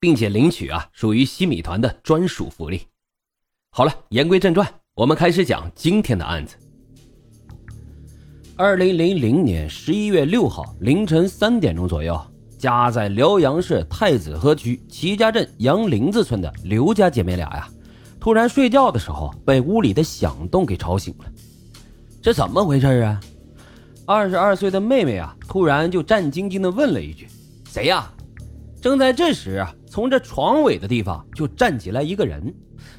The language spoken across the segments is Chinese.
并且领取啊，属于西米团的专属福利。好了，言归正传，我们开始讲今天的案子。二零零零年十一月六号凌晨三点钟左右，家在辽阳市太子河区齐家镇杨林子村的刘家姐妹俩呀，突然睡觉的时候被屋里的响动给吵醒了。这怎么回事啊？二十二岁的妹妹啊，突然就战兢兢的问了一句：“谁呀？”正在这时啊。从这床尾的地方就站起来一个人，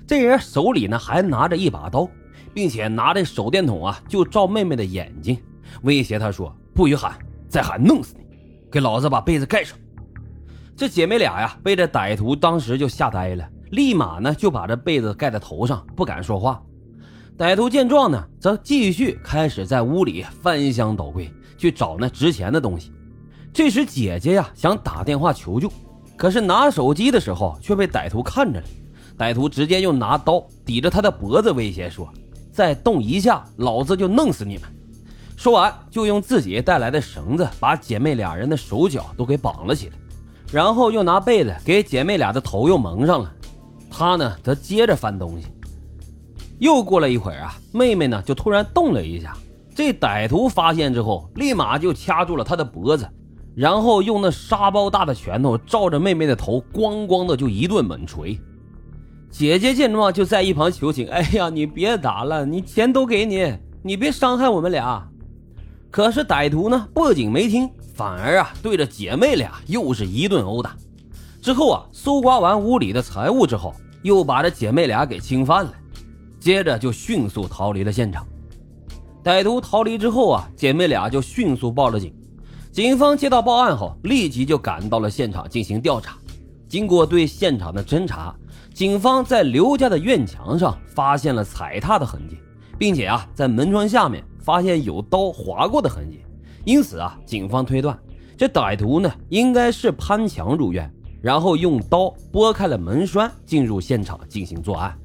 这人手里呢还拿着一把刀，并且拿着手电筒啊就照妹妹的眼睛，威胁她说：“不许喊，再喊弄死你！给老子把被子盖上！”这姐妹俩呀被这歹徒当时就吓呆了，立马呢就把这被子盖在头上，不敢说话。歹徒见状呢，则继续开始在屋里翻箱倒柜去找那值钱的东西。这时姐姐呀想打电话求救。可是拿手机的时候却被歹徒看着了，歹徒直接又拿刀抵着他的脖子威胁说：“再动一下，老子就弄死你们！”说完就用自己带来的绳子把姐妹俩人的手脚都给绑了起来，然后又拿被子给姐妹俩的头又蒙上了。他呢则接着翻东西。又过了一会儿啊，妹妹呢就突然动了一下，这歹徒发现之后，立马就掐住了她的脖子。然后用那沙包大的拳头照着妹妹的头，咣咣的就一顿猛锤。姐姐见状就在一旁求情：“哎呀，你别打了，你钱都给你，你别伤害我们俩。”可是歹徒呢，不仅没听，反而啊对着姐妹俩又是一顿殴打。之后啊，搜刮完屋里的财物之后，又把这姐妹俩给侵犯了，接着就迅速逃离了现场。歹徒逃离之后啊，姐妹俩就迅速报了警。警方接到报案后，立即就赶到了现场进行调查。经过对现场的侦查，警方在刘家的院墙上发现了踩踏的痕迹，并且啊，在门窗下面发现有刀划过的痕迹。因此啊，警方推断这歹徒呢应该是攀墙入院，然后用刀拨开了门栓进入现场进行作案。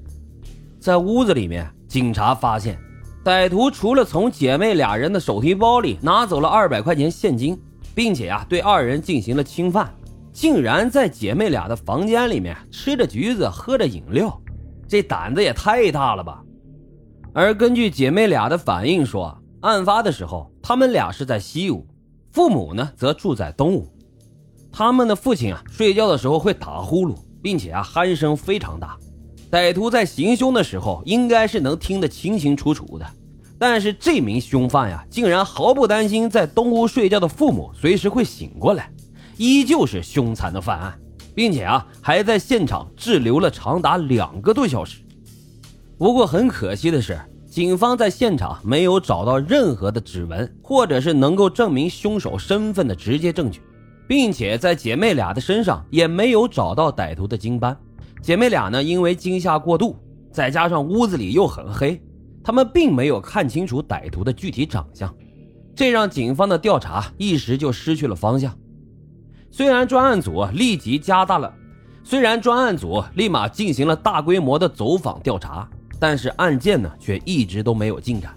在屋子里面，警察发现。歹徒除了从姐妹俩人的手提包里拿走了二百块钱现金，并且啊对二人进行了侵犯，竟然在姐妹俩的房间里面吃着橘子，喝着饮料，这胆子也太大了吧！而根据姐妹俩的反应说，案发的时候他们俩是在西屋，父母呢则住在东屋。他们的父亲啊睡觉的时候会打呼噜，并且啊鼾声非常大。歹徒在行凶的时候，应该是能听得清清楚楚的，但是这名凶犯呀，竟然毫不担心在东屋睡觉的父母随时会醒过来，依旧是凶残的犯案，并且啊，还在现场滞留了长达两个多小时。不过很可惜的是，警方在现场没有找到任何的指纹，或者是能够证明凶手身份的直接证据，并且在姐妹俩的身上也没有找到歹徒的经斑。姐妹俩呢，因为惊吓过度，再加上屋子里又很黑，他们并没有看清楚歹徒的具体长相，这让警方的调查一时就失去了方向。虽然专案组立即加大了，虽然专案组立马进行了大规模的走访调查，但是案件呢却一直都没有进展，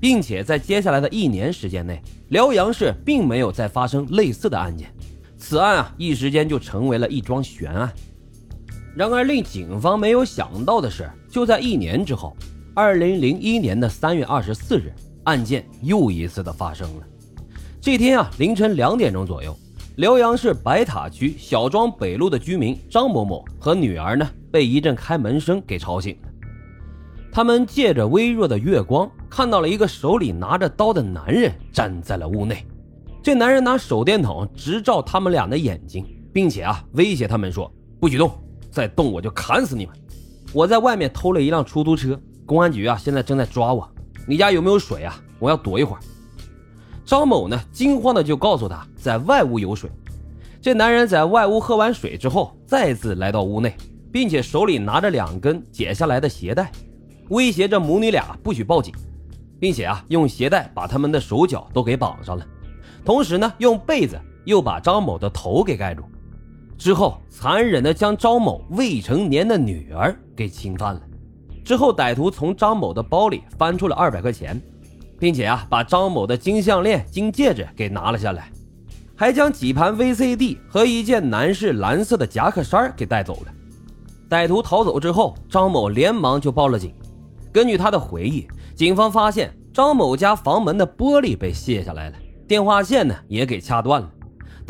并且在接下来的一年时间内，辽阳市并没有再发生类似的案件，此案啊一时间就成为了一桩悬案。然而，令警方没有想到的是，就在一年之后，二零零一年的三月二十四日，案件又一次的发生了。这天啊，凌晨两点钟左右，辽阳市白塔区小庄北路的居民张某某和女儿呢，被一阵开门声给吵醒了。他们借着微弱的月光，看到了一个手里拿着刀的男人站在了屋内。这男人拿手电筒直照他们俩的眼睛，并且啊，威胁他们说：“不许动。”再动我就砍死你们！我在外面偷了一辆出租车，公安局啊现在正在抓我。你家有没有水啊？我要躲一会儿。张某呢惊慌的就告诉他在外屋有水。这男人在外屋喝完水之后，再次来到屋内，并且手里拿着两根解下来的鞋带，威胁着母女俩不许报警，并且啊用鞋带把他们的手脚都给绑上了，同时呢用被子又把张某的头给盖住，之后残忍的将张某未成年的女儿给侵犯了。之后歹徒从张某的包里翻出了二百块钱，并且啊把张某的金项链、金戒指给拿了下来，还将几盘 VCD 和一件男士蓝色的夹克衫给带走了。歹徒逃走之后，张某连忙就报了警。根据他的回忆，警方发现张某家房门的玻璃被卸下来了，电话线呢也给掐断了，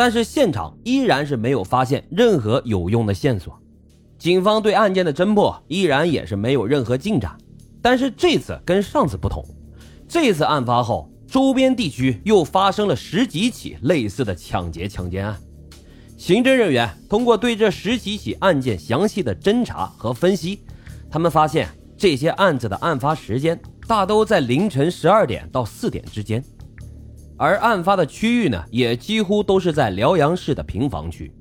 但是现场依然是没有发现任何有用的线索。警方对案件的侦破依然也是没有任何进展。但是这次跟上次不同，这次案发后，周边地区又发生了十几起类似的抢劫强奸案。刑侦人员通过对这十几起案件详细的侦查和分析，他们发现这些案子的案发时间大都在凌晨十二点到四点之间，而案发的区域呢，也几乎都是在辽阳市的平房区。